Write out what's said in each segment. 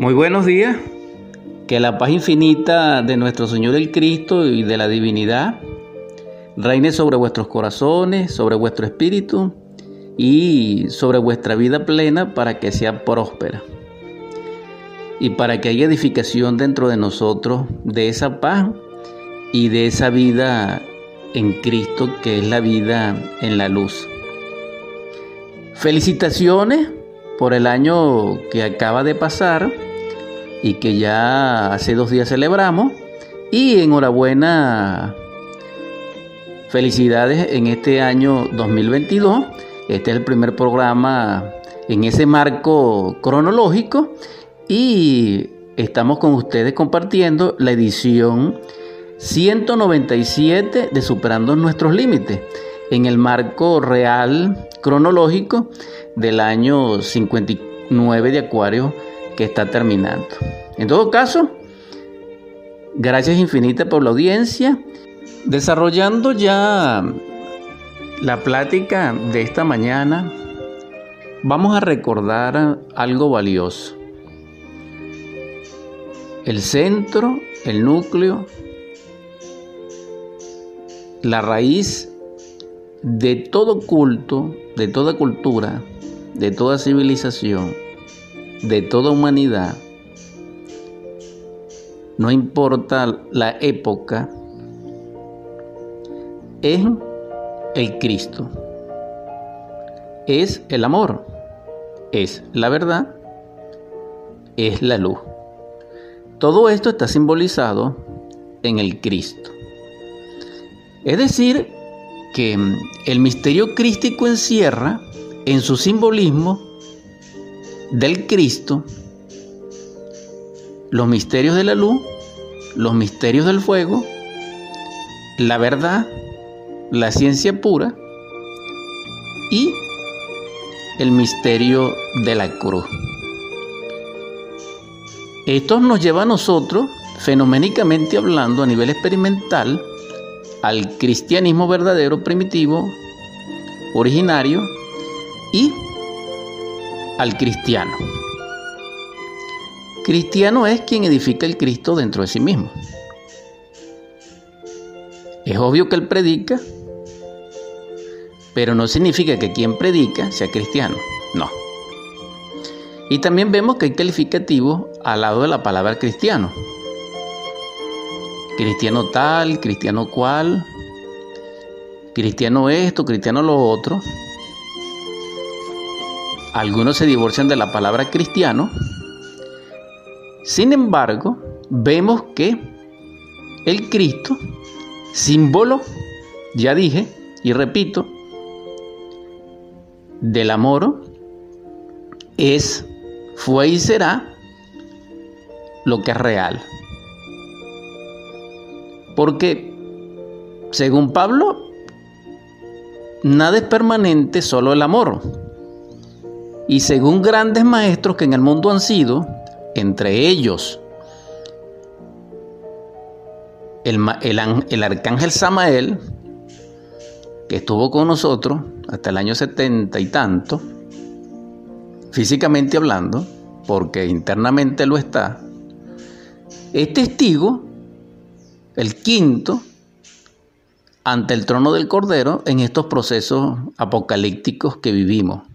Muy buenos días. Que la paz infinita de nuestro Señor el Cristo y de la divinidad reine sobre vuestros corazones, sobre vuestro espíritu y sobre vuestra vida plena para que sea próspera. Y para que haya edificación dentro de nosotros de esa paz y de esa vida en Cristo que es la vida en la luz. Felicitaciones por el año que acaba de pasar y que ya hace dos días celebramos. Y enhorabuena, felicidades en este año 2022. Este es el primer programa en ese marco cronológico y estamos con ustedes compartiendo la edición 197 de Superando nuestros Límites en el marco real cronológico del año 59 de Acuario que está terminando. En todo caso, gracias infinitas por la audiencia. Desarrollando ya la plática de esta mañana, vamos a recordar algo valioso. El centro, el núcleo, la raíz de todo culto, de toda cultura, de toda civilización, de toda humanidad, no importa la época, es el Cristo, es el amor, es la verdad, es la luz. Todo esto está simbolizado en el Cristo. Es decir, que el misterio crístico encierra en su simbolismo del Cristo los misterios de la luz, los misterios del fuego, la verdad, la ciencia pura y el misterio de la cruz. Esto nos lleva a nosotros, fenoménicamente hablando a nivel experimental, al cristianismo verdadero, primitivo, originario y al cristiano. Cristiano es quien edifica el Cristo dentro de sí mismo. Es obvio que él predica, pero no significa que quien predica sea cristiano. No. Y también vemos que hay calificativos al lado de la palabra cristiano. Cristiano tal, cristiano cual, cristiano esto, cristiano lo otro. Algunos se divorcian de la palabra cristiano sin embargo, vemos que el Cristo, símbolo, ya dije y repito, del amor, es, fue y será lo que es real. Porque, según Pablo, nada es permanente, solo el amor. Y según grandes maestros que en el mundo han sido, entre ellos el, arcángel Samael, que estuvo con nosotros hasta el año setenta y tanto, físicamente hablando, porque internamente lo está, es testigo, el quinto, ante el trono del Cordero en estos procesos apocalípticos que vivimos.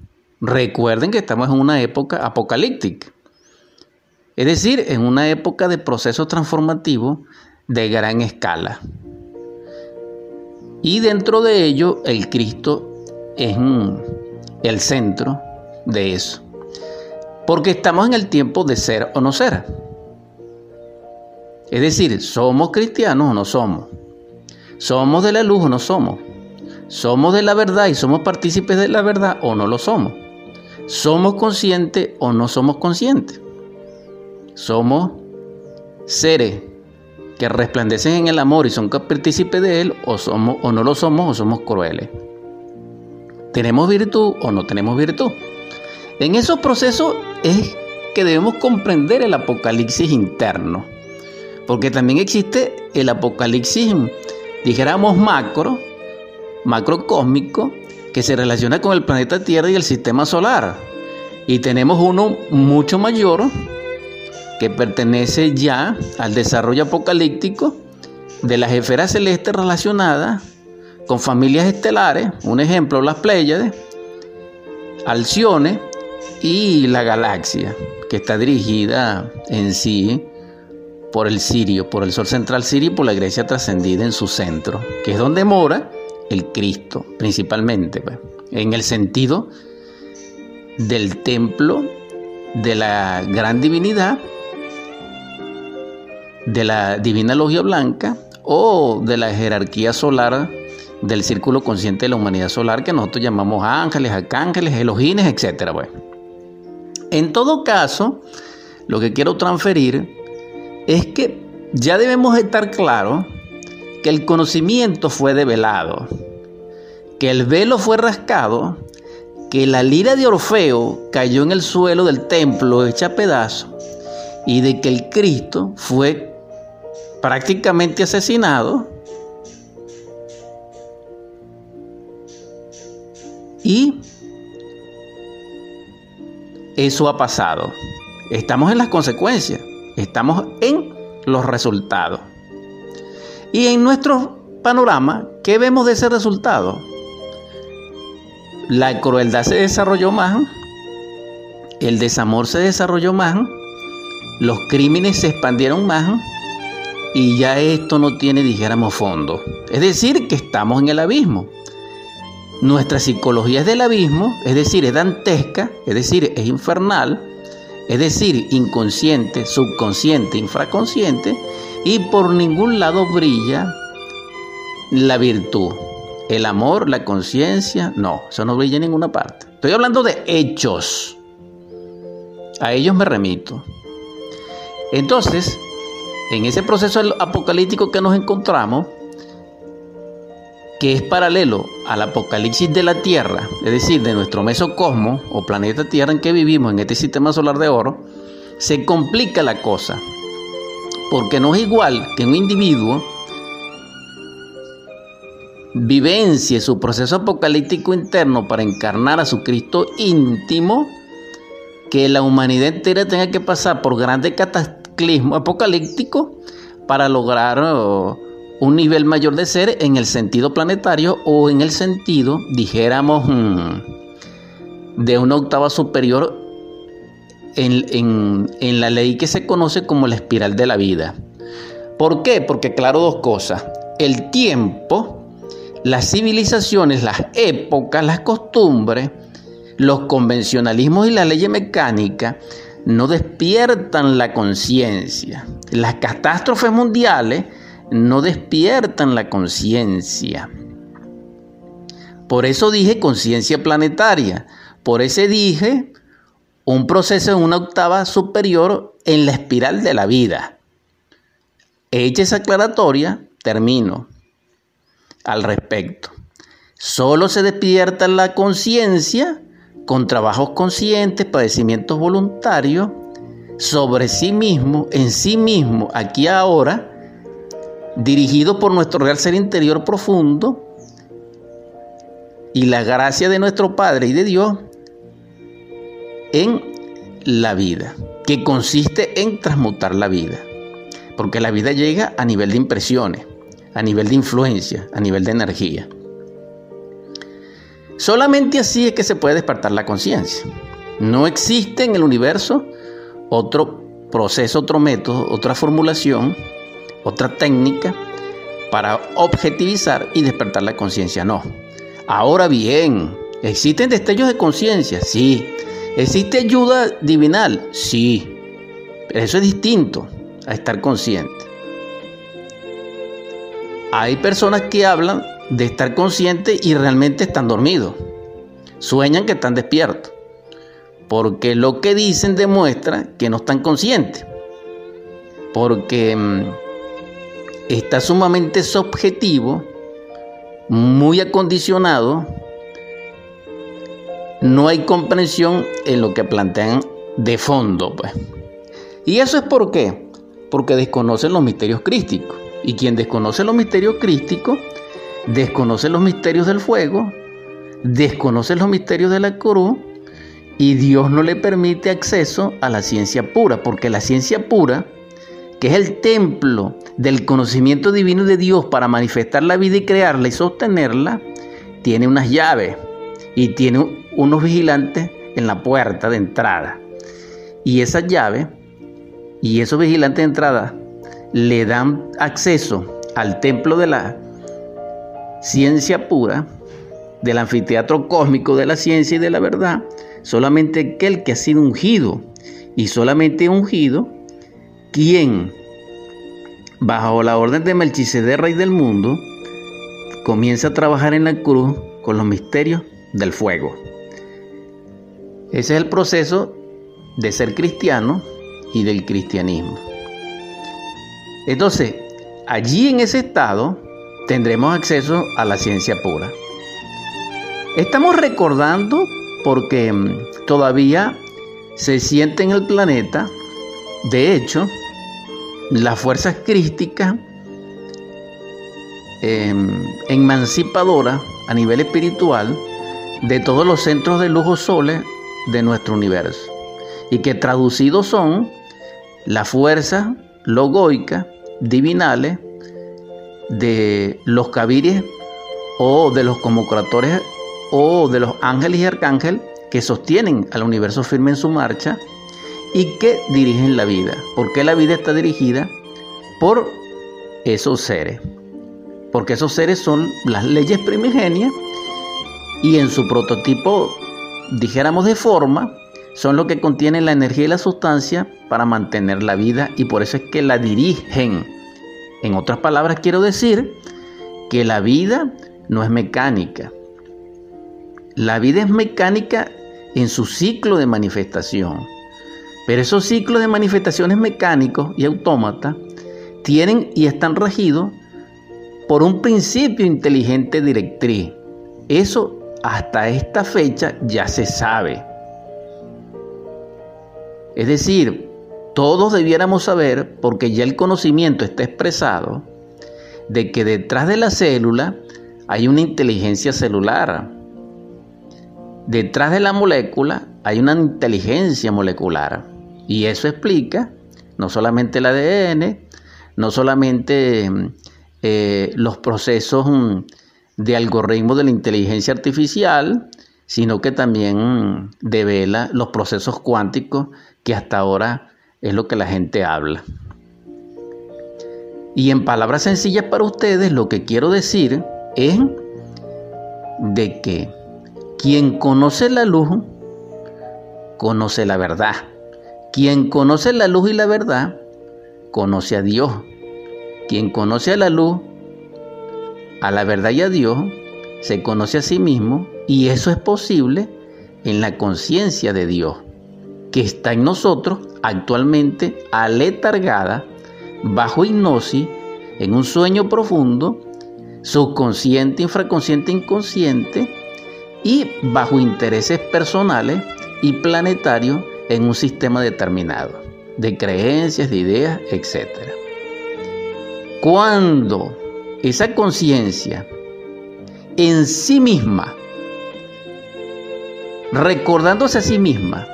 Recuerden que estamos en una época apocalíptica. Es decir, en una época de proceso transformativo de gran escala. Y dentro de ello, el Cristo es el centro de eso. Porque estamos en el tiempo de ser o no ser. Es decir, ¿somos cristianos o no somos? ¿Somos de la luz o no somos? ¿Somos de la verdad y somos partícipes de la verdad o no lo somos? ¿Somos conscientes o no somos conscientes? somos seres que resplandecen en el amor y son partícipes de él, o, somos, o no lo somos, o somos crueles. ¿Tenemos virtud o no tenemos virtud? En esos procesos es que debemos comprender el apocalipsis interno, porque también existe el apocalipsis, dijéramos macro, macrocósmico, que se relaciona con el planeta Tierra y el sistema solar. Y tenemos uno mucho mayor, que pertenece ya al desarrollo apocalíptico de las esferas celestes relacionadas con familias estelares, un ejemplo, las Pléyades, Alcione y la galaxia, que está dirigida en sí por el Sirio, por el Sol Central Sirio y por la Grecia trascendida en su centro, que es donde mora el Cristo, principalmente, pues, en el sentido del templo de la gran divinidad, de la divina logia blanca o de la jerarquía solar del círculo consciente de la humanidad solar que nosotros llamamos ángeles, arcángeles, elogines, etc. Bueno. En todo caso, lo que quiero transferir es que ya debemos estar claros que el conocimiento fue develado, que el velo fue rascado, que la lira de Orfeo cayó en el suelo del templo hecha pedazos y de que el Cristo fue prácticamente asesinado y eso ha pasado. Estamos en las consecuencias, estamos en los resultados. Y en nuestro panorama, ¿qué vemos de ese resultado? La crueldad se desarrolló más, el desamor se desarrolló más, los crímenes se expandieron más y ya esto no tiene, dijéramos, fondo. Es decir, que estamos en el abismo. Nuestra psicología es del abismo, es decir, es dantesca, es decir, es infernal, es decir, inconsciente, subconsciente, infraconsciente, y por ningún lado brilla la virtud. El amor, la conciencia, no, eso no brilla en ninguna parte. Estoy hablando de hechos. A ellos me remito. Entonces, en ese proceso apocalíptico que nos encontramos, que es paralelo al apocalipsis de la Tierra, es decir, de nuestro mesocosmo o planeta Tierra en que vivimos en este sistema solar de oro, se complica la cosa, porque no es igual que un individuo vivencie su proceso apocalíptico interno para encarnar a su Cristo íntimo, que la humanidad entera tenga que pasar por grandes catástrofe apocalíptico para lograr uh, un nivel mayor de ser en el sentido planetario o en el sentido, dijéramos, mm, de una octava superior en, en la ley que se conoce como la espiral de la vida. ¿Por qué? Porque claro, dos cosas. El tiempo, las civilizaciones, las épocas, las costumbres, los convencionalismos y la ley mecánica no despiertan la conciencia. Las catástrofes mundiales no despiertan la conciencia. Por eso dije conciencia planetaria. Por eso dije un proceso en una octava superior en la espiral de la vida. Hecha esa aclaratoria, termino al respecto. Solo se despierta la conciencia con trabajos conscientes, padecimientos voluntarios, sobre sí mismo, en sí mismo, aquí ahora, dirigido por nuestro real ser interior profundo y la gracia de nuestro Padre y de Dios en la vida, que consiste en transmutar la vida, porque la vida llega a nivel de impresiones, a nivel de influencia, a nivel de energía. Solamente así es que se puede despertar la conciencia. No existe en el universo otro proceso, otro método, otra formulación, otra técnica para objetivizar y despertar la conciencia. No. Ahora bien, ¿existen destellos de conciencia? Sí. ¿Existe ayuda divinal? Sí. Pero eso es distinto a estar consciente. Hay personas que hablan de estar consciente y realmente están dormidos. Sueñan que están despiertos. Porque lo que dicen demuestra que no están conscientes. Porque mm, está sumamente subjetivo, muy acondicionado. No hay comprensión en lo que plantean de fondo. Pues. ¿Y eso es por qué? Porque desconocen los misterios crísticos. Y quien desconoce los misterios crísticos desconoce los misterios del fuego, desconoce los misterios de la cruz y Dios no le permite acceso a la ciencia pura, porque la ciencia pura, que es el templo del conocimiento divino de Dios para manifestar la vida y crearla y sostenerla, tiene unas llaves y tiene unos vigilantes en la puerta de entrada. Y esas llaves y esos vigilantes de entrada le dan acceso al templo de la ciencia pura, del anfiteatro cósmico de la ciencia y de la verdad, solamente aquel que ha sido ungido y solamente ungido, quien bajo la orden de Melchizedek, rey del mundo, comienza a trabajar en la cruz con los misterios del fuego. Ese es el proceso de ser cristiano y del cristianismo. Entonces, allí en ese estado tendremos acceso a la ciencia pura. Estamos recordando porque mm, todavía se siente en el planeta, de hecho, las fuerzas crísticas em, emancipadoras a nivel espiritual de todos los centros de lujo soles de nuestro universo y que traducidos son las fuerzas logoicas divinales de los cabires o de los convocadores o de los ángeles y arcángeles que sostienen al universo firme en su marcha y que dirigen la vida. Porque la vida está dirigida por esos seres. Porque esos seres son las leyes primigenias y en su prototipo, dijéramos de forma, son lo que contienen la energía y la sustancia para mantener la vida y por eso es que la dirigen. En otras palabras, quiero decir que la vida no es mecánica, la vida es mecánica en su ciclo de manifestación. Pero esos ciclos de manifestaciones mecánicos y autómatas tienen y están regidos por un principio inteligente directriz. Eso hasta esta fecha ya se sabe. Es decir, todos debiéramos saber, porque ya el conocimiento está expresado, de que detrás de la célula hay una inteligencia celular, Detrás de la molécula hay una inteligencia molecular y eso explica no solamente el ADN, no solamente eh, los procesos mm, de algoritmo de la inteligencia artificial, sino que también devela los procesos cuánticos que hasta ahora es lo que la gente habla. Y en palabras sencillas para ustedes, lo que quiero decir es de que quien conoce la luz, conoce la verdad. Quien conoce la luz y la verdad, conoce a Dios. Quien conoce a la luz, a la verdad y a Dios, se conoce a sí mismo y eso es posible en la conciencia de Dios, que está en nosotros actualmente aletargada, bajo hipnosis, en un sueño profundo, subconsciente, infraconsciente, inconsciente, y bajo intereses personales y planetarios en un sistema determinado de creencias, de ideas, etc. Cuando esa conciencia en sí misma, recordándose a sí misma,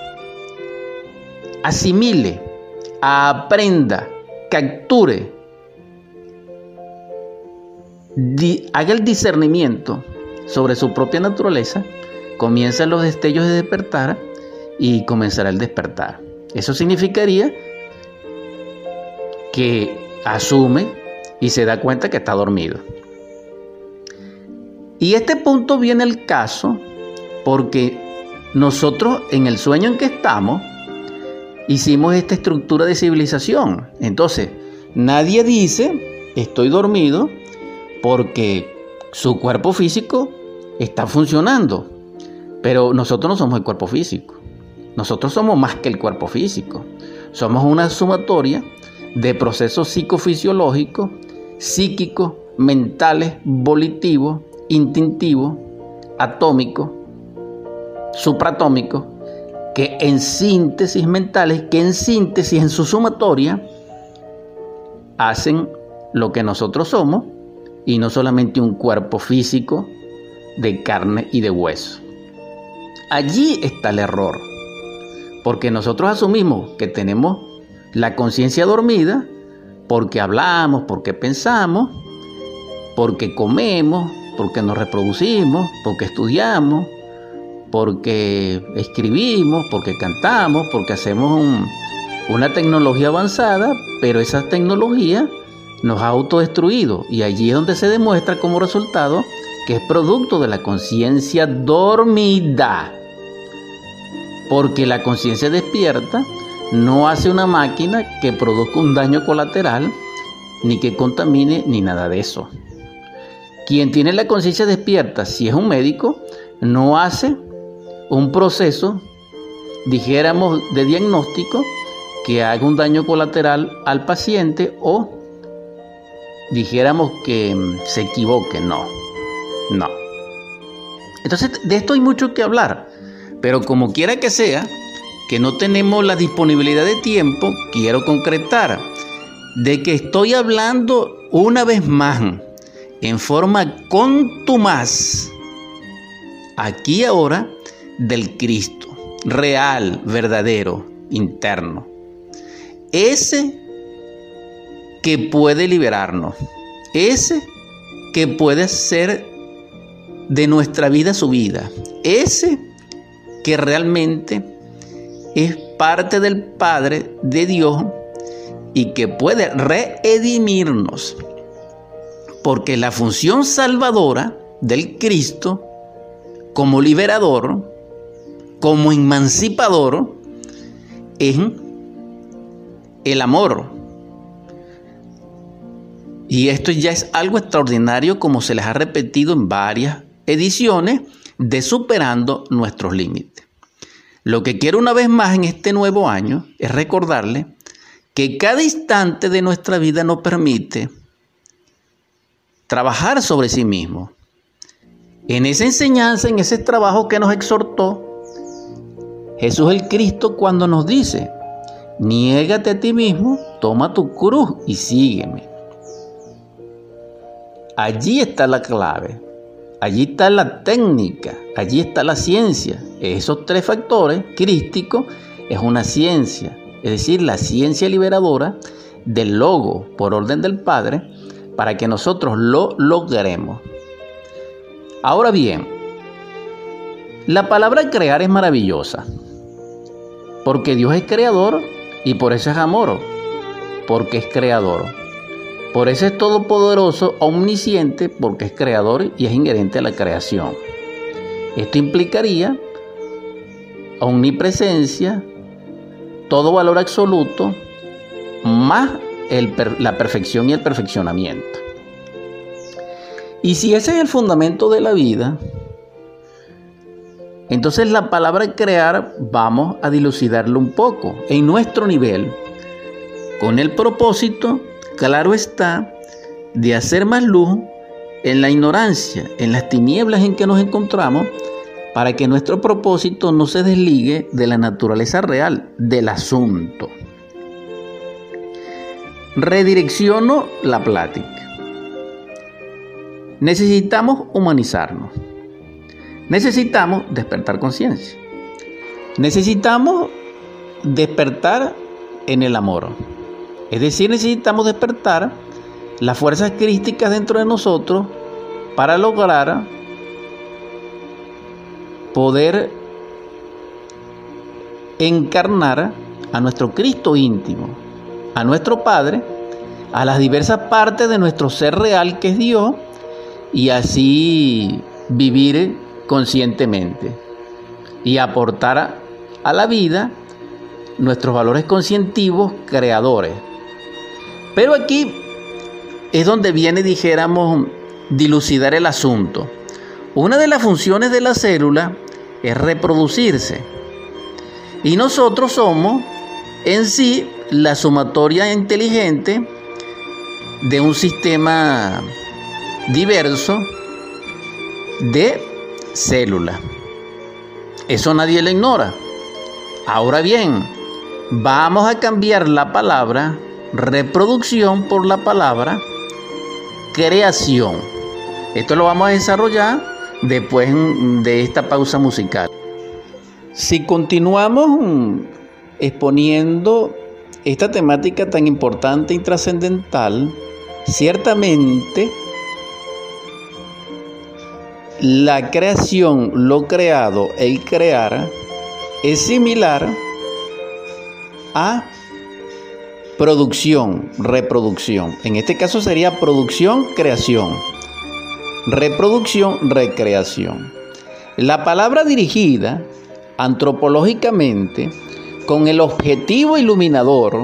asimile, aprenda, capture, haga el discernimiento sobre su propia naturaleza, comienzan los destellos de despertar y comenzará el despertar. Eso significaría que asume y se da cuenta que está dormido. Y este punto viene el caso porque nosotros en el sueño en que estamos hicimos esta estructura de civilización. Entonces, nadie dice estoy dormido porque su cuerpo físico está funcionando. Pero nosotros no somos el cuerpo físico. Nosotros somos más que el cuerpo físico. Somos una sumatoria de procesos psicofisiológicos, psíquicos, mentales, volitivos, instintivos, atómicos, supratómicos, que en síntesis mentales, que en síntesis, en su sumatoria, hacen lo que nosotros somos y no solamente un cuerpo físico de carne y de hueso. Allí está el error. Porque nosotros asumimos que tenemos la conciencia dormida porque hablamos, porque pensamos, porque comemos, porque nos reproducimos, porque estudiamos, porque escribimos, porque cantamos, porque hacemos una tecnología avanzada, pero esa tecnología nos ha autodestruido y allí es donde se demuestra como resultado que es producto de la conciencia dormida. Porque la conciencia despierta no hace una máquina que produzca un daño colateral, ni que contamine, ni nada de eso. Quien tiene la conciencia despierta, si es un médico, no hace un proceso, dijéramos, de diagnóstico que haga un daño colateral al paciente o dijéramos que se equivoque. No, no. Entonces, de esto hay mucho que hablar, pero como quiera que sea, que no tenemos la disponibilidad de tiempo, quiero concretar de que estoy hablando una vez más en forma contumaz aquí ahora del Cristo, real, verdadero, interno. Ese que puede liberarnos, ese que puede hacer de nuestra vida su vida, ese que realmente es parte del Padre de Dios y que puede redimirnos, porque la función salvadora del Cristo como liberador como emancipador en el amor. Y esto ya es algo extraordinario como se les ha repetido en varias ediciones de Superando nuestros límites. Lo que quiero una vez más en este nuevo año es recordarle que cada instante de nuestra vida nos permite trabajar sobre sí mismo. En esa enseñanza, en ese trabajo que nos exhortó Jesús el Cristo cuando nos dice, niégate a ti mismo, toma tu cruz y sígueme. Allí está la clave, allí está la técnica, allí está la ciencia. Esos tres factores crísticos es una ciencia, es decir, la ciencia liberadora del logo por orden del Padre para que nosotros lo logremos. Ahora bien, la palabra crear es maravillosa. Porque Dios es creador y por eso es amor, porque es creador. Por eso es todopoderoso, omnisciente, porque es creador y es inherente a la creación. Esto implicaría omnipresencia, todo valor absoluto, más la perfección y el perfeccionamiento. Y si ese es el fundamento de la vida, entonces la palabra crear vamos a dilucidarlo un poco en nuestro nivel, con el propósito, claro está, de hacer más luz en la ignorancia, en las tinieblas en que nos encontramos, para que nuestro propósito no se desligue de la naturaleza real del asunto. Redirecciono la plática. Necesitamos humanizarnos. Necesitamos despertar conciencia. Necesitamos despertar en el amor. Es decir, necesitamos despertar las fuerzas crísticas dentro de nosotros para lograr poder encarnar a nuestro Cristo íntimo, a nuestro Padre, a las diversas partes de nuestro ser real que es Dios y así vivir conscientemente y aportar a la vida nuestros valores conscientivos creadores. Pero aquí es donde viene, dijéramos, dilucidar el asunto. Una de las funciones de la célula es reproducirse. Y nosotros somos en sí la sumatoria inteligente de un sistema diverso de célula. Eso nadie lo ignora. Ahora bien, vamos a cambiar la palabra reproducción por la palabra creación. Esto lo vamos a desarrollar después de esta pausa musical. Si continuamos exponiendo esta temática tan importante y trascendental, ciertamente la creación, lo creado, el crear, es similar a producción, reproducción. En este caso sería producción, creación. Reproducción, recreación. La palabra dirigida antropológicamente con el objetivo iluminador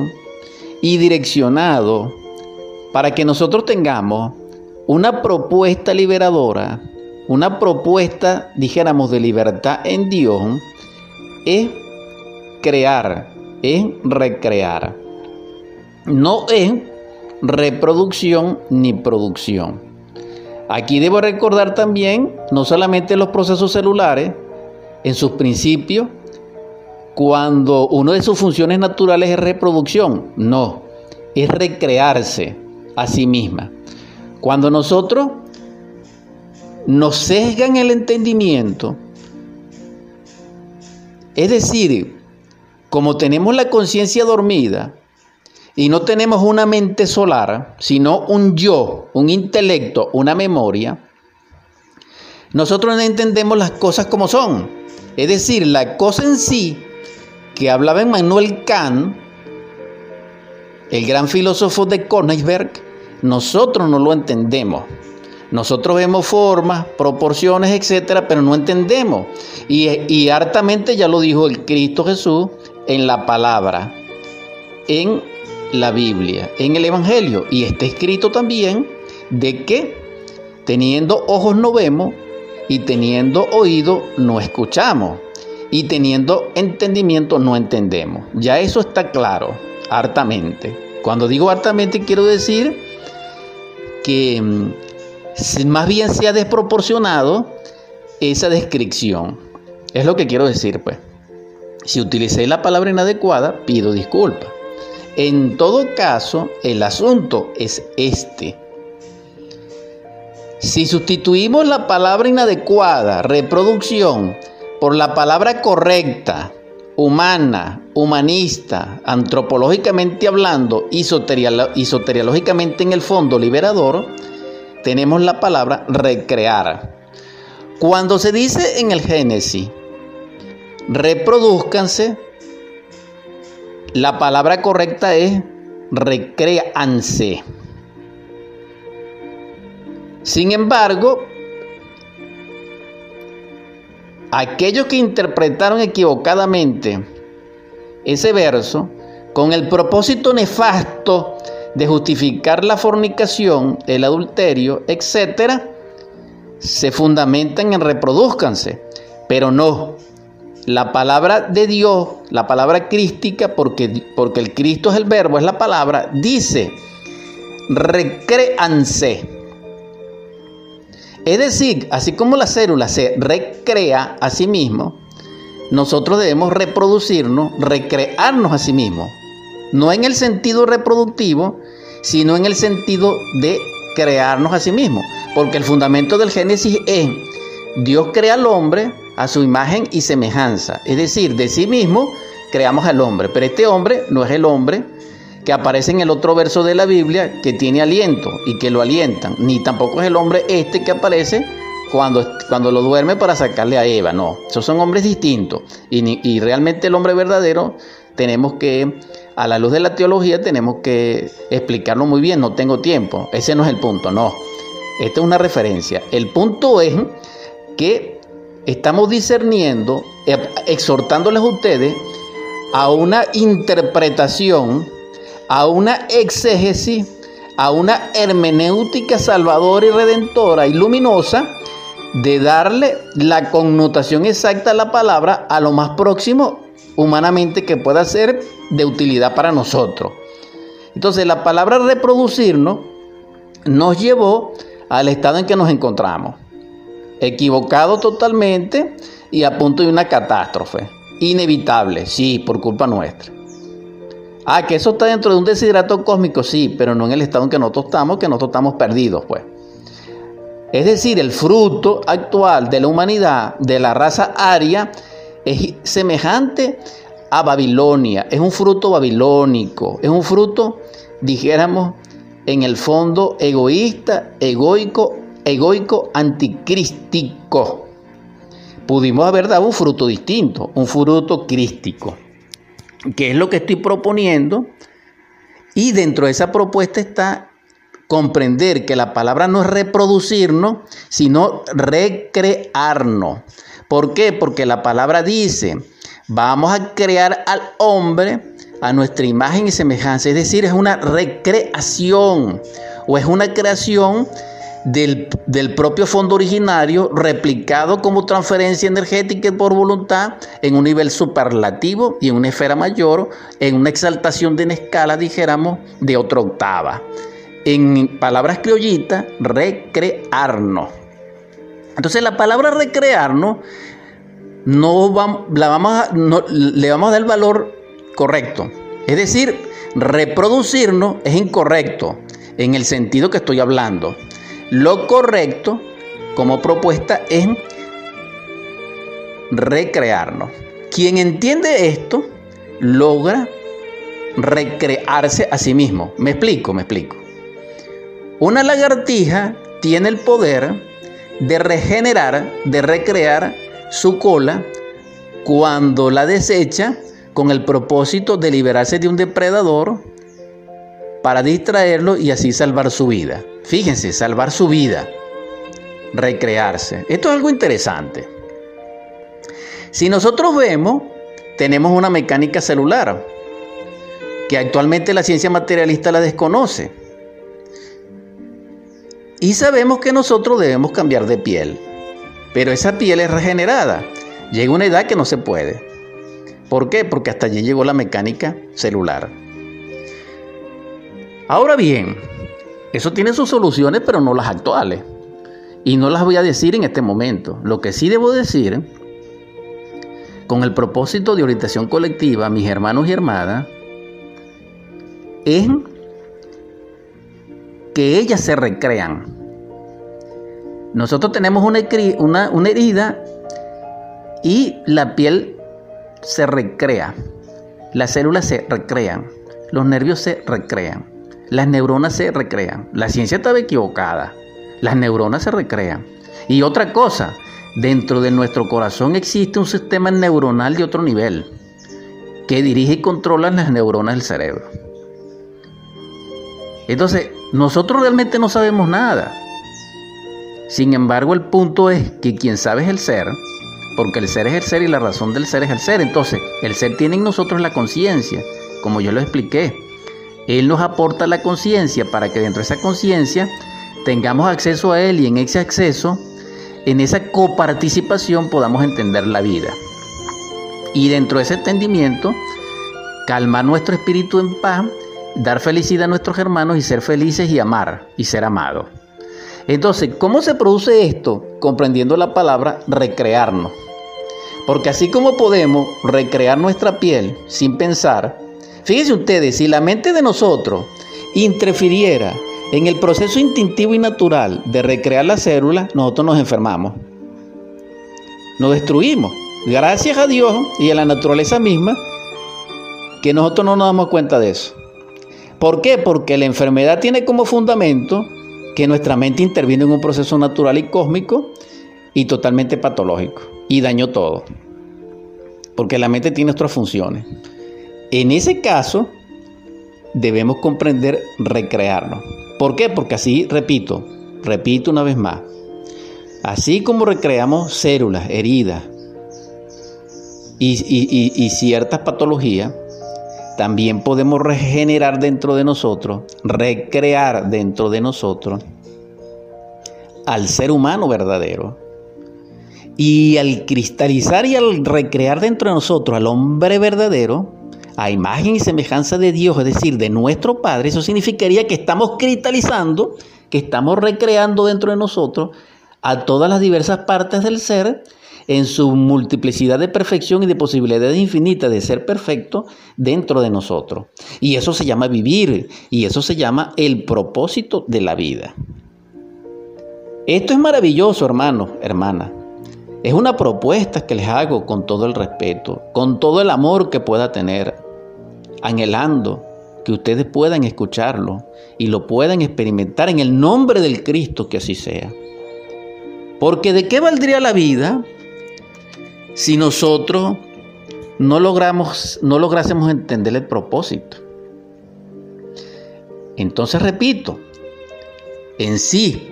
y direccionado para que nosotros tengamos una propuesta liberadora, una propuesta, dijéramos, de libertad en Dios, es crear, es recrear. No es reproducción ni producción. Aquí debo recordar también no solamente los procesos celulares en sus principios, cuando una de sus funciones naturales es reproducción, no, es recrearse a sí misma. Cuando nosotros nos sesgan el entendimiento, es decir, como tenemos la conciencia dormida, y no tenemos una mente solar, sino un yo, un intelecto, una memoria, nosotros no entendemos las cosas como son. Es decir, la cosa en sí que hablaba Emmanuel Kant, el gran filósofo de Königsberg, nosotros no lo entendemos. Nosotros vemos formas, proporciones, etcétera, pero no entendemos. Y, y hartamente ya lo dijo el Cristo Jesús en la palabra, en la Biblia, en el Evangelio. Y está escrito también de que teniendo ojos no vemos y teniendo oído no escuchamos. Y teniendo entendimiento no entendemos. Ya eso está claro, hartamente. Cuando digo hartamente quiero decir que mm, más bien se ha desproporcionado esa descripción. Es lo que quiero decir, pues. Si utilicé la palabra inadecuada, pido disculpas. En todo caso, el asunto es este. Si sustituimos la palabra inadecuada, reproducción, por la palabra correcta, humana, humanista, antropológicamente hablando y soteriológicamente en el fondo liberador, tenemos la palabra recrear. Cuando se dice en el Génesis, reproduzcanse, la palabra correcta es recréanse. Sin embargo, aquellos que interpretaron equivocadamente ese verso con el propósito nefasto de justificar la fornicación, el adulterio, etc., se fundamentan en reproduzcanse, pero no, la palabra de Dios, la palabra crística, porque, porque el Cristo es el verbo, es la palabra, dice, recréanse. Es decir, así como la célula se recrea a sí mismo, nosotros debemos reproducirnos, recrearnos a sí mismos. No en el sentido reproductivo, sino en el sentido de crearnos a sí mismos. Porque el fundamento del Génesis es, Dios crea al hombre a su imagen y semejanza. Es decir, de sí mismo creamos al hombre. Pero este hombre no es el hombre que aparece en el otro verso de la Biblia que tiene aliento y que lo alientan. Ni tampoco es el hombre este que aparece cuando, cuando lo duerme para sacarle a Eva. No, esos son hombres distintos. Y, y realmente el hombre verdadero tenemos que, a la luz de la teología, tenemos que explicarlo muy bien. No tengo tiempo. Ese no es el punto, no. Esta es una referencia. El punto es que estamos discerniendo, eh, exhortándoles a ustedes a una interpretación, a una exégesis, a una hermenéutica salvadora y redentora y luminosa de darle la connotación exacta a la palabra a lo más próximo humanamente que pueda ser de utilidad para nosotros. Entonces la palabra reproducirnos nos llevó al estado en que nos encontramos equivocado totalmente y a punto de una catástrofe. Inevitable, sí, por culpa nuestra. Ah, que eso está dentro de un desidrato cósmico, sí, pero no en el estado en que nosotros estamos, que nosotros estamos perdidos, pues. Es decir, el fruto actual de la humanidad, de la raza aria, es semejante a Babilonia, es un fruto babilónico, es un fruto, dijéramos, en el fondo egoísta, egoico, egoico, anticrístico. Pudimos haber dado un fruto distinto, un fruto crístico, que es lo que estoy proponiendo. Y dentro de esa propuesta está comprender que la palabra no es reproducirnos, sino recrearnos. ¿Por qué? Porque la palabra dice, vamos a crear al hombre a nuestra imagen y semejanza. Es decir, es una recreación o es una creación del, propio fondo originario replicado como transferencia energética por voluntad en un nivel superlativo y en una esfera mayor, en una exaltación de una escala, dijéramos, de otra octava. En palabras criollitas, recrearnos. Entonces la palabra recrearnos no la vamos le vamos a dar el valor correcto. Es decir, reproducirnos es incorrecto en el sentido que estoy hablando. Lo correcto como propuesta es recrearnos. Quien entiende esto logra recrearse a sí mismo. Me explico, me explico. Una lagartija tiene el poder de regenerar, de recrear su cola cuando la desecha con el propósito de liberarse de un depredador para distraerlo y así salvar su vida. Fíjense, salvar su vida, recrearse. Esto es algo interesante. Si nosotros vemos, tenemos una mecánica celular que actualmente la ciencia materialista la desconoce. Y sabemos que nosotros debemos cambiar de piel, pero esa piel es regenerada. Llega una edad que no se puede. ¿Por qué? Porque hasta allí llegó la mecánica celular. Ahora bien, eso tiene sus soluciones, pero no las actuales. Y no las voy a decir en este momento. Lo que sí debo decir, con el propósito de orientación colectiva, mis hermanos y hermanas, es que ellas se recrean. Nosotros tenemos una, herida y la piel se recrea, las células se recrean, los nervios se recrean, las neuronas se recrean. La ciencia estaba equivocada, las neuronas se recrean. Y otra cosa, dentro de nuestro corazón existe un sistema neuronal de otro nivel que dirige y controla las neuronas del cerebro. Entonces, nosotros realmente no sabemos nada. Sin embargo, el punto es que quien sabe es el ser, porque el ser es el ser y la razón del ser es el ser. Entonces, el ser tiene en nosotros la conciencia, como yo lo expliqué. Él nos aporta la conciencia para que dentro de esa conciencia tengamos acceso a Él y en ese acceso, en esa coparticipación podamos entender la vida. Y dentro de ese entendimiento, calmar nuestro espíritu en paz, dar felicidad a nuestros hermanos y ser felices y amar y ser amados. Entonces, ¿cómo se produce esto? Comprendiendo la palabra recrearnos. Porque así como podemos recrear nuestra piel sin pensar, fíjense ustedes, si la mente de nosotros interfiriera en el proceso instintivo y natural de recrear la célula, nosotros nos enfermamos. Nos destruimos. Gracias a Dios y a la naturaleza misma, que nosotros no nos damos cuenta de eso. ¿Por qué? Porque la enfermedad tiene como fundamento que nuestra mente interviene en un proceso natural y cósmico y totalmente patológico y dañó todo. Porque la mente tiene otras funciones. En ese caso, debemos comprender recrearnos. ¿Por qué? Porque así, repito, repito una vez más, así como recreamos células, heridas y, ciertas patologías, también podemos regenerar dentro de nosotros, recrear dentro de nosotros al ser humano verdadero. Y al cristalizar y al recrear dentro de nosotros al hombre verdadero, a imagen y semejanza de Dios, es decir, de nuestro Padre, eso significaría que estamos cristalizando, que estamos recreando dentro de nosotros a todas las diversas partes del ser en su multiplicidad de perfección y de posibilidades infinitas de ser perfecto dentro de nosotros. Y eso se llama vivir, y eso se llama el propósito de la vida. Esto es maravilloso, hermano, hermana. Es una propuesta que les hago con todo el respeto, con todo el amor que pueda tener, anhelando que ustedes puedan escucharlo y lo puedan experimentar en el nombre del Cristo que así sea. Porque ¿de qué valdría la vida si nosotros no logramos no lográsemos entender el propósito? Entonces repito, en sí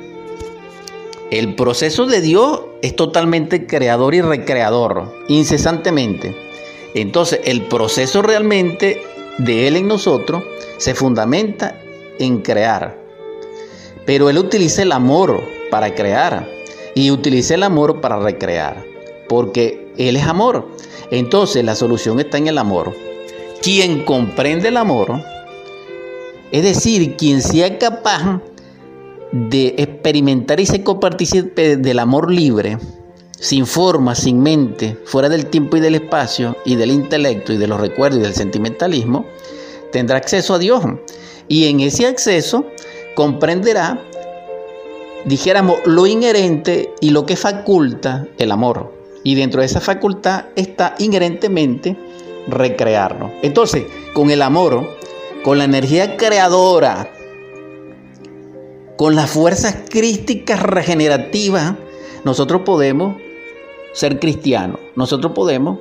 el proceso de Dios es totalmente creador y recreador, incesantemente. Entonces, el proceso realmente de Él en nosotros se fundamenta en crear. Pero Él utiliza el amor para crear y utiliza el amor para recrear, porque Él es amor. Entonces, la solución está en el amor. Quien comprende el amor, es decir, quien sea capaz de experimentar y ser copartícipe del amor libre, sin forma, sin mente, fuera del tiempo y del espacio, y del intelecto y de los recuerdos y del sentimentalismo, tendrá acceso a Dios. Y en ese acceso comprenderá, dijéramos, lo inherente y lo que faculta el amor. Y dentro de esa facultad está inherentemente recrearnos. Entonces, con el amor, con la energía creadora con las fuerzas crísticas regenerativas, nosotros podemos ser cristianos. Nosotros podemos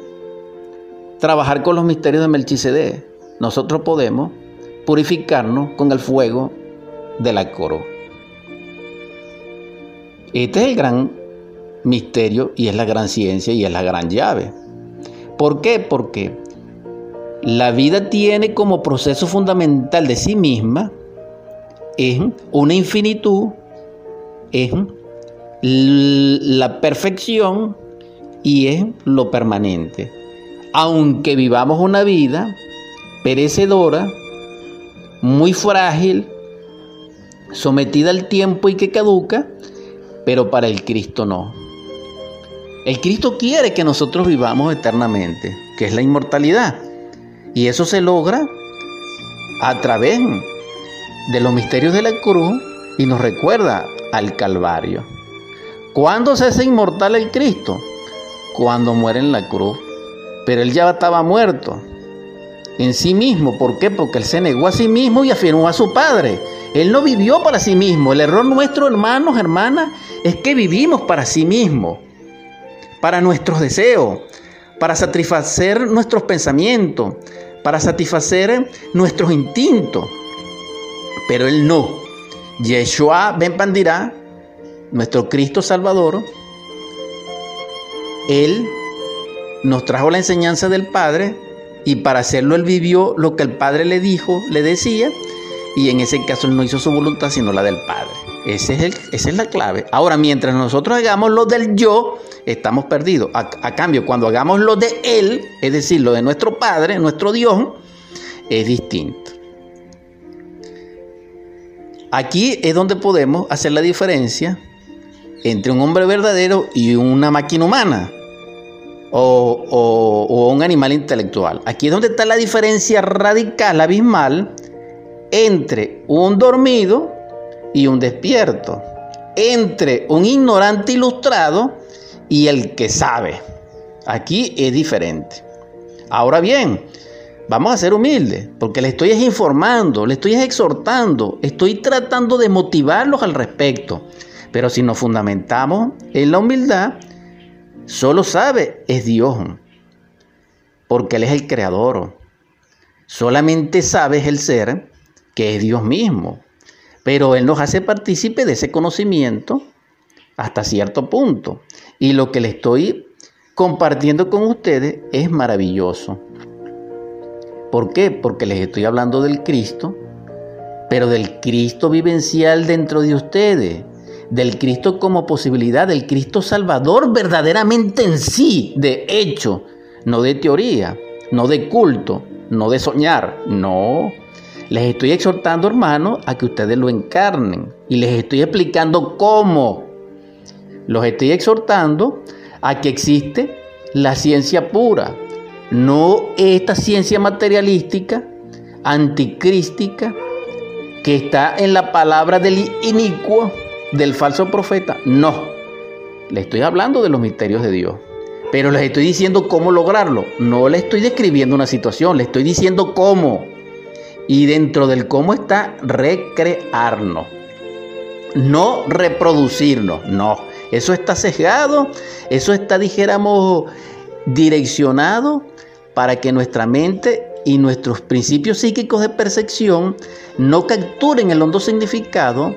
trabajar con los misterios de Melchizedek. Nosotros podemos purificarnos con el fuego de la coro. Este es el gran misterio y es la gran ciencia y es la gran llave. ¿Por qué? Porque la vida tiene como proceso fundamental de sí misma es una infinitud, es la perfección y es lo permanente. Aunque vivamos una vida perecedora, muy frágil, sometida al tiempo y que caduca, pero para el Cristo no. El Cristo quiere que nosotros vivamos eternamente, que es la inmortalidad. Y eso se logra a través de los misterios de la cruz y nos recuerda al Calvario. ¿Cuándo se hace inmortal el Cristo? Cuando muere en la cruz. Pero él ya estaba muerto en sí mismo. ¿Por qué? Porque él se negó a sí mismo y afirmó a su Padre. Él no vivió para sí mismo. El error nuestro, hermanos, hermanas, es que vivimos para sí mismo, para nuestros deseos, para satisfacer nuestros pensamientos, para satisfacer nuestros instintos pero él no. Yeshua Ben Pandirá, nuestro Cristo Salvador, él nos trajo la enseñanza del Padre y para hacerlo él vivió lo que el Padre le dijo, le decía, y en ese caso él no hizo su voluntad sino la del Padre. Es el, esa es la clave. Ahora, mientras nosotros hagamos lo del yo, estamos perdidos. A, a cambio, cuando hagamos lo de él, es decir, lo de nuestro Padre, nuestro Dios, es distinto. Aquí es donde podemos hacer la diferencia entre un hombre verdadero y una máquina humana o, un animal intelectual. Aquí es donde está la diferencia radical, abismal, entre un dormido y un despierto, entre un ignorante ilustrado y el que sabe. Aquí es diferente. Ahora bien, Vamos a ser humildes, porque le estoy informando, le estoy exhortando, estoy tratando de motivarlos al respecto. Pero si nos fundamentamos en la humildad, solo sabe es Dios, porque Él es el creador. Solamente sabe es el ser, que es Dios mismo. Pero Él nos hace partícipe de ese conocimiento hasta cierto punto. Y lo que le estoy compartiendo con ustedes es maravilloso. ¿Por qué? Porque les estoy hablando del Cristo, pero del Cristo vivencial dentro de ustedes, del Cristo como posibilidad, del Cristo Salvador verdaderamente en sí, de hecho, no de teoría, no de culto, no de soñar, no. Les estoy exhortando, hermanos, a que ustedes lo encarnen y les estoy explicando cómo. Los estoy exhortando a que existe la ciencia pura, no esta ciencia materialística, anticrística, que está en la palabra del inicuo, del falso profeta. No. Le estoy hablando de los misterios de Dios. Pero les estoy diciendo cómo lograrlo. No le estoy describiendo una situación, le estoy diciendo cómo. Y dentro del cómo está recrearnos. No reproducirnos, no. Eso está sesgado, eso está, dijéramos, direccionado para que nuestra mente y nuestros principios psíquicos de percepción no capturen el hondo significado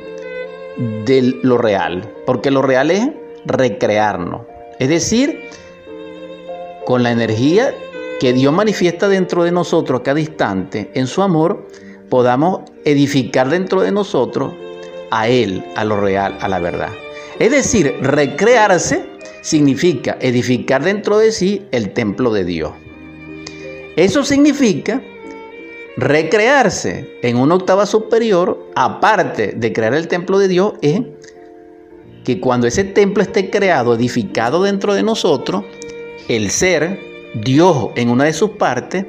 de lo real, porque lo real es recrearnos, es decir, con la energía que Dios manifiesta dentro de nosotros a cada instante, en su amor, podamos edificar dentro de nosotros a Él, a lo real, a la verdad. Es decir, recrearse significa edificar dentro de sí el templo de Dios. Eso significa recrearse en una octava superior, aparte de crear el templo de Dios, es que cuando ese templo esté creado, edificado dentro de nosotros, el ser, Dios en una de sus partes,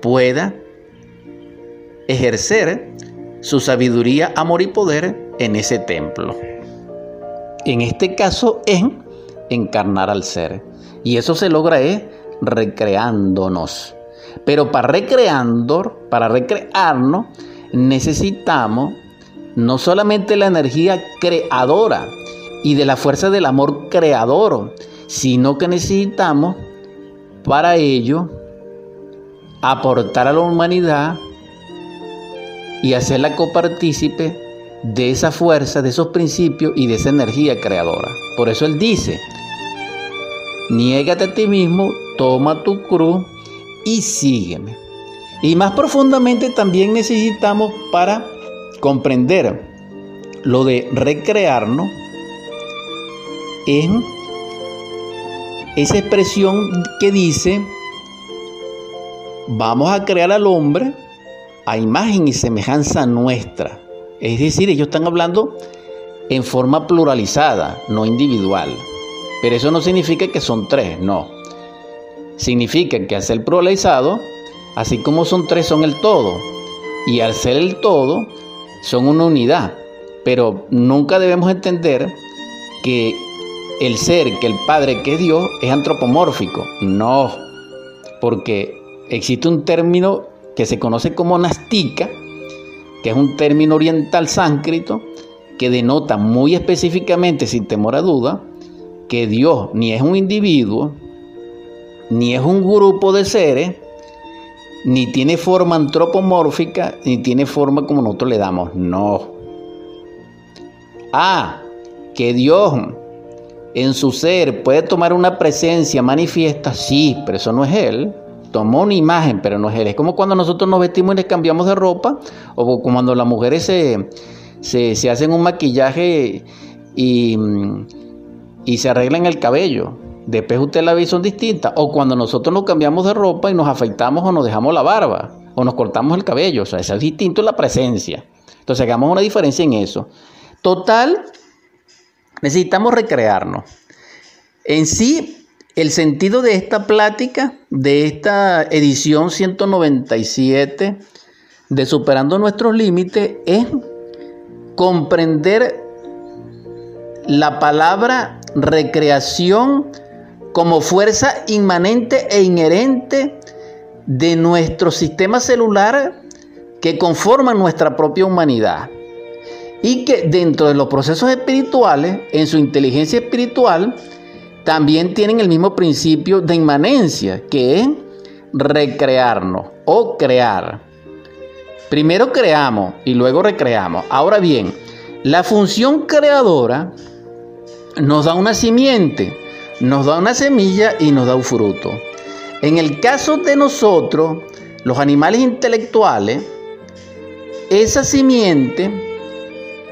pueda ejercer su sabiduría, amor y poder en ese templo. En este caso es encarnar al ser. Y eso se logra es recreándonos. Pero para recreando, para recrearnos, necesitamos no solamente la energía creadora y de la fuerza del amor creador, sino que necesitamos para ello aportar a la humanidad y hacerla copartícipe de esa fuerza, de esos principios y de esa energía creadora. Por eso él dice, niégate a ti mismo, toma tu cruz y sígueme. Y más profundamente también necesitamos para comprender lo de recrearnos en esa expresión que dice, vamos a crear al hombre a imagen y semejanza nuestra. Es decir, ellos están hablando en forma pluralizada, no individual. Pero eso no significa que son tres, no. Significa que al ser pluralizado, así como son tres, son el todo. Y al ser el todo, son una unidad. Pero nunca debemos entender que el ser, que el Padre, que es Dios, es antropomórfico. No, porque existe un término que se conoce como nastica, que es un término oriental sánscrito, que denota muy específicamente, sin temor a duda, que Dios ni es un individuo, ni es un grupo de seres, ni tiene forma antropomórfica, ni tiene forma como nosotros le damos. No. Ah, que Dios en su ser puede tomar una presencia manifiesta, sí, pero eso no es Él. Tomó una imagen, pero no es Él. Es como cuando nosotros nos vestimos y les cambiamos de ropa, o cuando las mujeres se, se, se hacen un maquillaje y y se arreglan el cabello. Después usted la ve y son distintas. O cuando nosotros nos cambiamos de ropa y nos afeitamos o nos dejamos la barba o nos cortamos el cabello. O sea, eso es distinto la presencia. Entonces hagamos una diferencia en eso. Total, necesitamos recrearnos. En sí, el sentido de esta plática, de esta edición 197 de Superando nuestros Límites, es comprender la palabra recreación como fuerza inmanente e inherente de nuestro sistema celular que conforma nuestra propia humanidad. Y que dentro de los procesos espirituales, en su inteligencia espiritual, también tienen el mismo principio de inmanencia, que es recrearnos o crear. Primero creamos y luego recreamos. Ahora bien, la función creadora nos da una simiente, nos da una semilla y nos da un fruto. En el caso de nosotros, los animales intelectuales, esa simiente,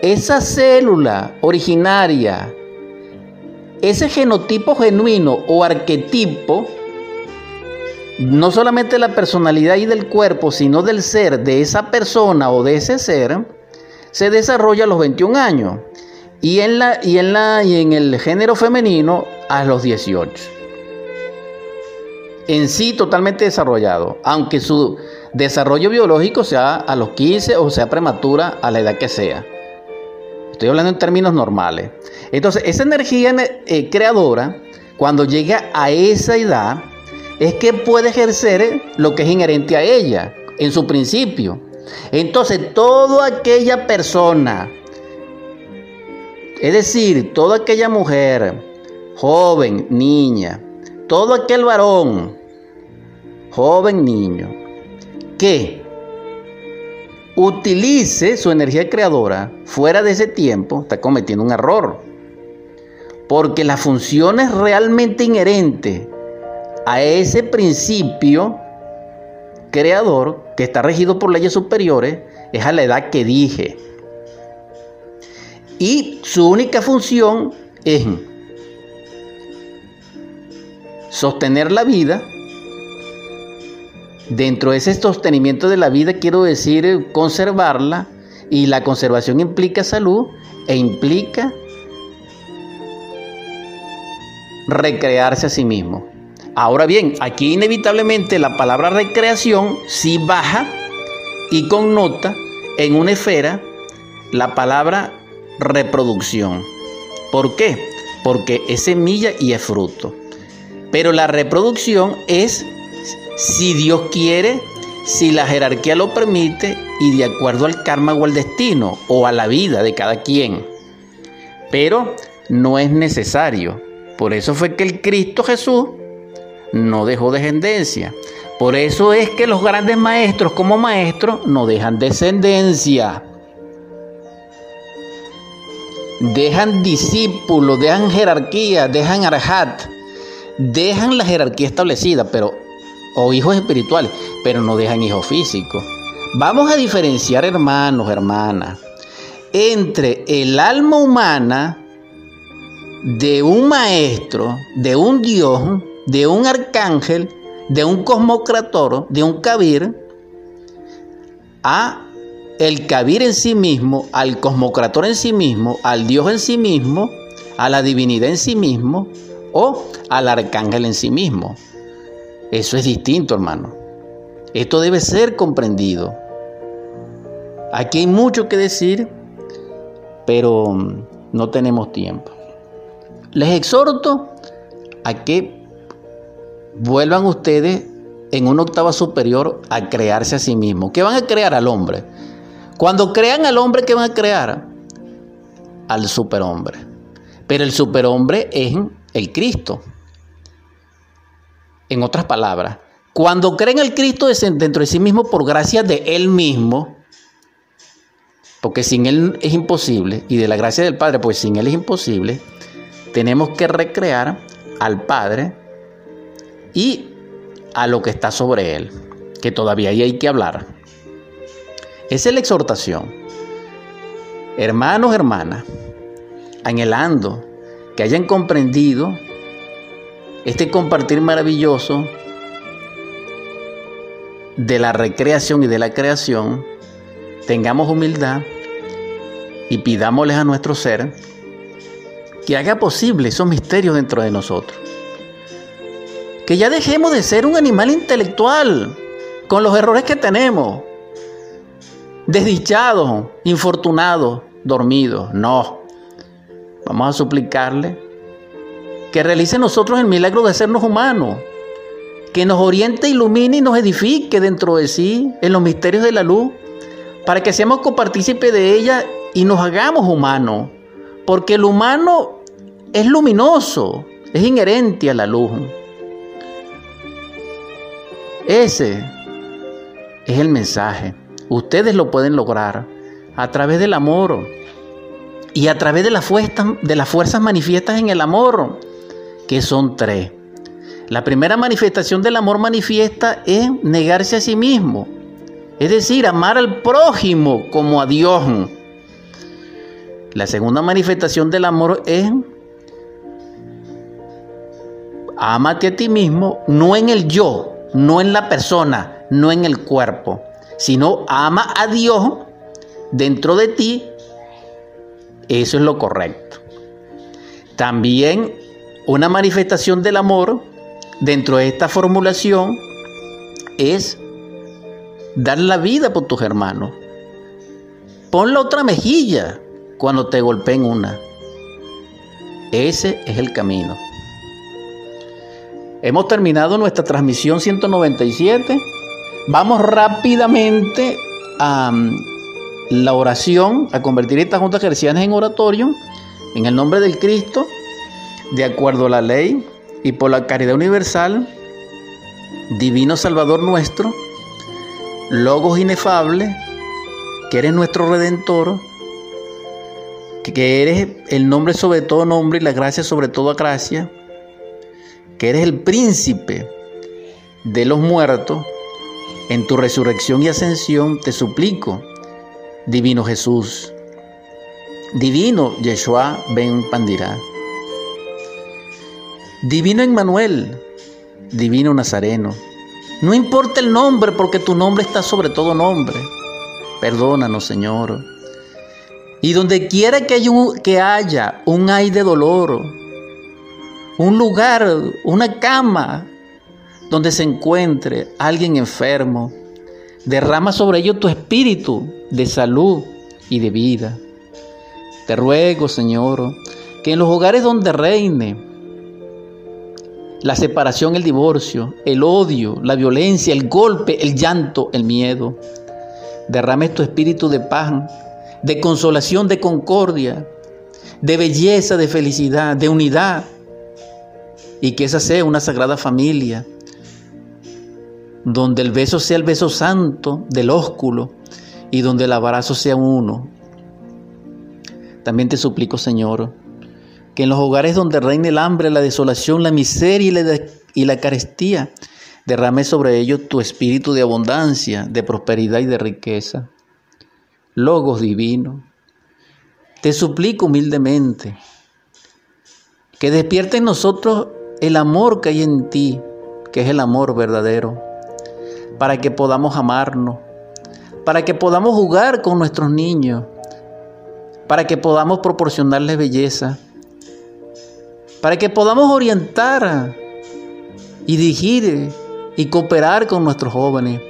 esa célula originaria, ese genotipo genuino o arquetipo, no solamente la personalidad y del cuerpo, sino del ser de esa persona o de ese ser, se desarrolla a los 21 años y en, la, y, en la, y en el género femenino a los 18. En sí totalmente desarrollado, aunque su desarrollo biológico sea a los 15 o sea prematura a la edad que sea. Estoy hablando en términos normales. Entonces, esa energía eh, creadora, cuando llega a esa edad, es que puede ejercer lo que es inherente a ella, en su principio. Entonces, toda aquella persona, es decir, toda aquella mujer, joven, niña, todo aquel varón, joven, niño, que utilice su energía creadora fuera de ese tiempo, está cometiendo un error. Porque las funciones realmente inherentes a ese principio creador que está regido por leyes superiores es a la edad que dije. Y su única función es sostener la vida. Dentro de ese sostenimiento de la vida quiero decir conservarla y la conservación implica salud e implica recrearse a sí mismo. Ahora bien, aquí inevitablemente la palabra recreación sí baja y connota en una esfera la palabra reproducción. ¿Por qué? Porque es semilla y es fruto. Pero la reproducción es si Dios quiere, si la jerarquía lo permite y de acuerdo al karma o al destino o a la vida de cada quien. Pero no es necesario. Por eso fue que el Cristo Jesús no dejó descendencia. Por eso es que los grandes maestros como maestros no dejan descendencia. Dejan discípulos, dejan jerarquía, dejan arhat, dejan la jerarquía establecida, pero o hijos espirituales, pero no dejan hijos físicos. Vamos a diferenciar, hermanos, hermanas, entre el alma humana de un maestro, de un Dios, de un arcángel, de un cosmocrator, de un cabir, a el cabir en sí mismo, al cosmocrator en sí mismo, al Dios en sí mismo, a la divinidad en sí mismo o al arcángel en sí mismo. Eso es distinto, hermano. Esto debe ser comprendido. Aquí hay mucho que decir, pero no tenemos tiempo. Les exhorto a que vuelvan ustedes en una octava superior a crearse a sí mismos. ¿Qué van a crear al hombre? Cuando crean al hombre, ¿qué van a crear? Al superhombre. Pero el superhombre es el Cristo. En otras palabras, cuando creen el Cristo dentro de sí mismo por gracia de Él mismo, porque sin Él es imposible, y de la gracia del Padre, pues sin Él es imposible, tenemos que recrear al Padre y a lo que está sobre Él, que todavía hay que hablar. Esa es la exhortación. Hermanos, hermanas, anhelando que hayan comprendido este compartir maravilloso de la recreación y de la creación, tengamos humildad y pidámosles a nuestro ser que haga posible esos misterios dentro de nosotros. Que ya dejemos de ser un animal intelectual con los errores que tenemos. Desdichados, infortunados, dormidos. No. Vamos a suplicarle que realice nosotros el milagro de sernos humanos, que nos oriente, ilumine y nos edifique dentro de sí en los misterios de la luz, para que seamos copartícipes de ella y nos hagamos humanos, porque el humano es luminoso, es inherente a la luz. Ese es el mensaje. Ustedes lo pueden lograr a través del amor y a través de, la de las fuerzas manifiestas en el amor que son tres. La primera manifestación del amor manifiesta es negarse a sí mismo, es decir, amar al prójimo como a Dios. La segunda manifestación del amor es amate a ti mismo, no en el yo, no en la persona, no en el cuerpo, sino ama a Dios dentro de ti. Eso es lo correcto. También una manifestación del amor dentro de esta formulación es dar la vida por tus hermanos. Pon la otra mejilla, cuando te golpeen una. Ese es el camino. Hemos terminado nuestra transmisión 197. Vamos rápidamente a la oración, a convertir estas juntas cristianas en oratorio, en el nombre del Cristo, de acuerdo a la ley y por la caridad universal, divino Salvador nuestro, Logos inefable, que eres nuestro redentor, que eres el nombre sobre todo nombre y la gracia sobre toda gracia, que eres el príncipe de los muertos, en tu resurrección y ascensión te suplico, divino Jesús, divino Yeshua ben Pandirá, divino Emmanuel, divino Nazareno. No importa el nombre porque tu nombre está sobre todo nombre. Perdónanos, Señor. Y donde quiera que haya un, que haya un ay de dolor, un lugar, una cama donde se encuentre alguien enfermo, derrama sobre ellos tu espíritu de salud y de vida. Te ruego, Señor, que en los hogares donde reine la separación, el divorcio, el odio, la violencia, el golpe, el llanto, el miedo, derrame tu espíritu de paz de consolación, de concordia, de belleza, de felicidad, de unidad. Y que esa sea una sagrada familia, donde el beso sea el beso santo del ósculo y donde el abrazo sea uno. También te suplico, Señor, que en los hogares donde reine el hambre, la desolación, la miseria y la, y la carestía, derrame sobre ellos tu espíritu de abundancia, de prosperidad y de riqueza. Logos divino, te suplico humildemente que despierte en nosotros el amor que hay en ti, que es el amor verdadero, para que podamos amarnos, para que podamos jugar con nuestros niños, para que podamos proporcionarles belleza, para que podamos orientar y dirigir y cooperar con nuestros jóvenes,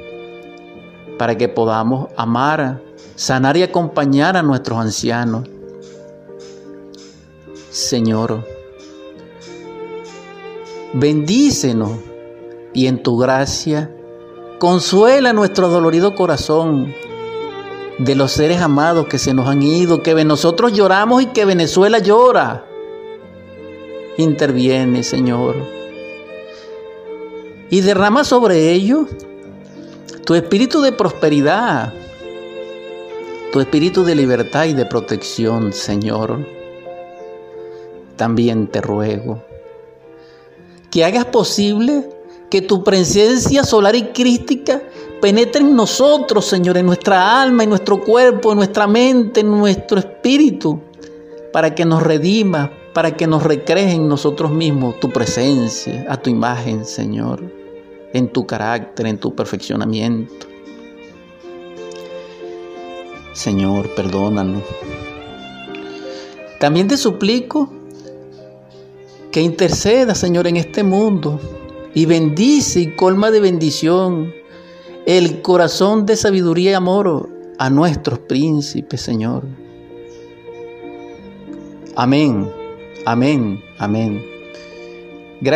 para que podamos amar sanar y acompañar a nuestros ancianos. Señor, bendícenos y en tu gracia consuela nuestro dolorido corazón de los seres amados que se nos han ido, que nosotros lloramos y que Venezuela llora. Interviene, Señor. Y derrama sobre ellos tu espíritu de prosperidad, tu espíritu de libertad y de protección, Señor. También te ruego que hagas posible que tu presencia solar y crística penetre en nosotros, Señor, en nuestra alma, en nuestro cuerpo, en nuestra mente, en nuestro espíritu, para que nos redima, para que nos recree en nosotros mismos tu presencia, a tu imagen, Señor, en tu carácter, en tu perfeccionamiento. Señor, perdónanos. También te suplico que interceda, Señor, en este mundo y bendice y colma de bendición el corazón de sabiduría y amor a nuestros príncipes, Señor. Amén, amén, amén.